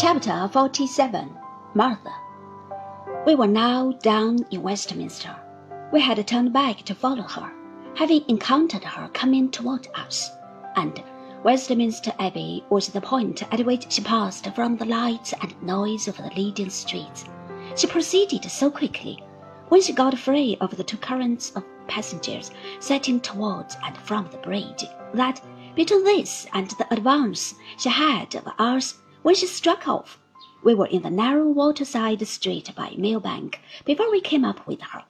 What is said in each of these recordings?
Chapter 47 Martha We were now down in Westminster. We had turned back to follow her, having encountered her coming toward us, and Westminster Abbey was the point at which she passed from the lights and noise of the leading streets. She proceeded so quickly, when she got free of the two currents of passengers setting towards and from the bridge, that between this and the advance she had of us when she struck off, we were in the narrow waterside street by Millbank before we came up with her.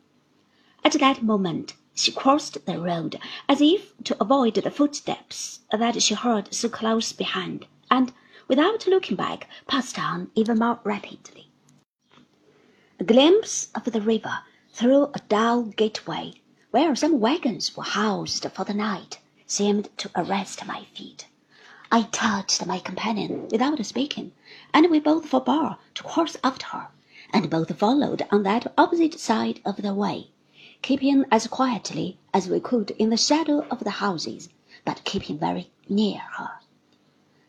At that moment she crossed the road as if to avoid the footsteps that she heard so close behind, and, without looking back, passed on even more rapidly. A glimpse of the river through a dull gateway, where some wagons were housed for the night, seemed to arrest my feet. I touched my companion without speaking, and we both forbore to cross after her, and both followed on that opposite side of the way, keeping as quietly as we could in the shadow of the houses, but keeping very near her.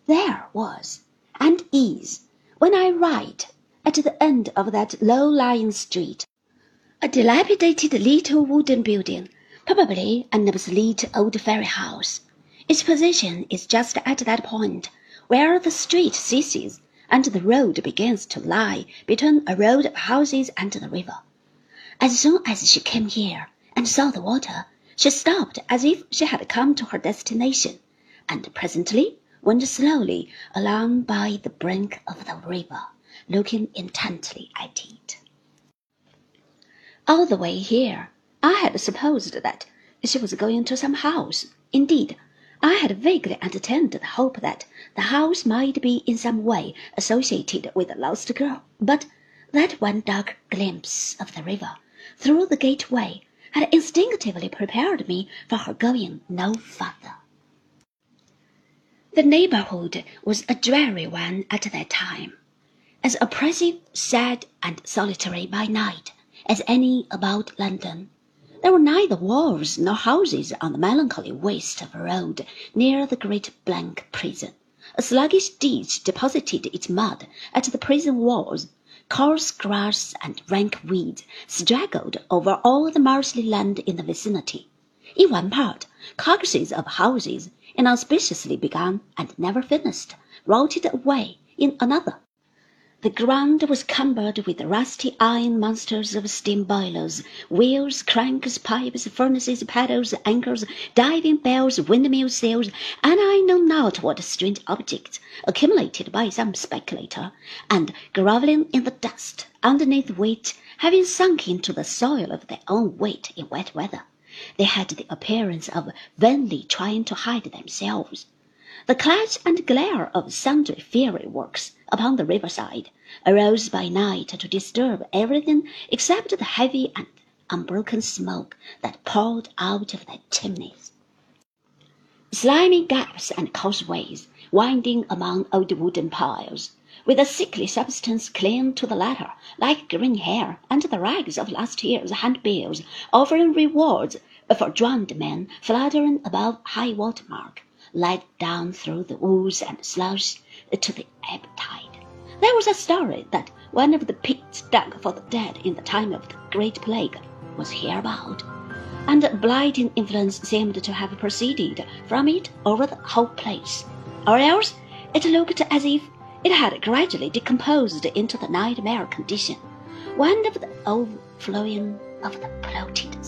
There was, and is, when I write, at the end of that low-lying street, a dilapidated little wooden building, probably an obsolete old ferry house. Its position is just at that point where the street ceases and the road begins to lie between a row of houses and the river. As soon as she came here and saw the water, she stopped as if she had come to her destination, and presently went slowly along by the brink of the river, looking intently at it. All the way here, I had supposed that she was going to some house. Indeed, I had vaguely entertained the hope that the house might be in some way associated with the lost girl, but that one dark glimpse of the river through the gateway had instinctively prepared me for her going no farther. The neighborhood was a dreary one at that time, as oppressive, sad, and solitary by night as any about London. There were neither walls nor houses on the melancholy waste of road near the great blank prison. A sluggish ditch deposited its mud at the prison walls. Coarse grass and rank weeds straggled over all the marshy land in the vicinity. In one part, carcasses of houses, inauspiciously begun and never finished, rotted away in another. The ground was cumbered with rusty iron monsters of steam boilers, wheels, cranks, pipes, furnaces, paddles, anchors, diving bells, windmill sails, and I know not what strange objects, accumulated by some speculator, and grovelling in the dust, underneath which, having sunk into the soil of their own weight in wet weather, they had the appearance of vainly trying to hide themselves. The clash and glare of sundry fiery works upon the riverside arose by night to disturb everything except the heavy and unbroken smoke that poured out of their chimneys. Slimy gaps and causeways winding among old wooden piles, with a sickly substance clinging to the latter like green hair, and the rags of last year's handbills offering rewards for drowned men fluttering above high water mark led down through the ooze and slush to the ebb tide. There was a story that one of the pits dug for the dead in the time of the Great Plague was hereabout, and a blighting influence seemed to have proceeded from it over the whole place, or else it looked as if it had gradually decomposed into the nightmare condition, one of the overflowing of the bloated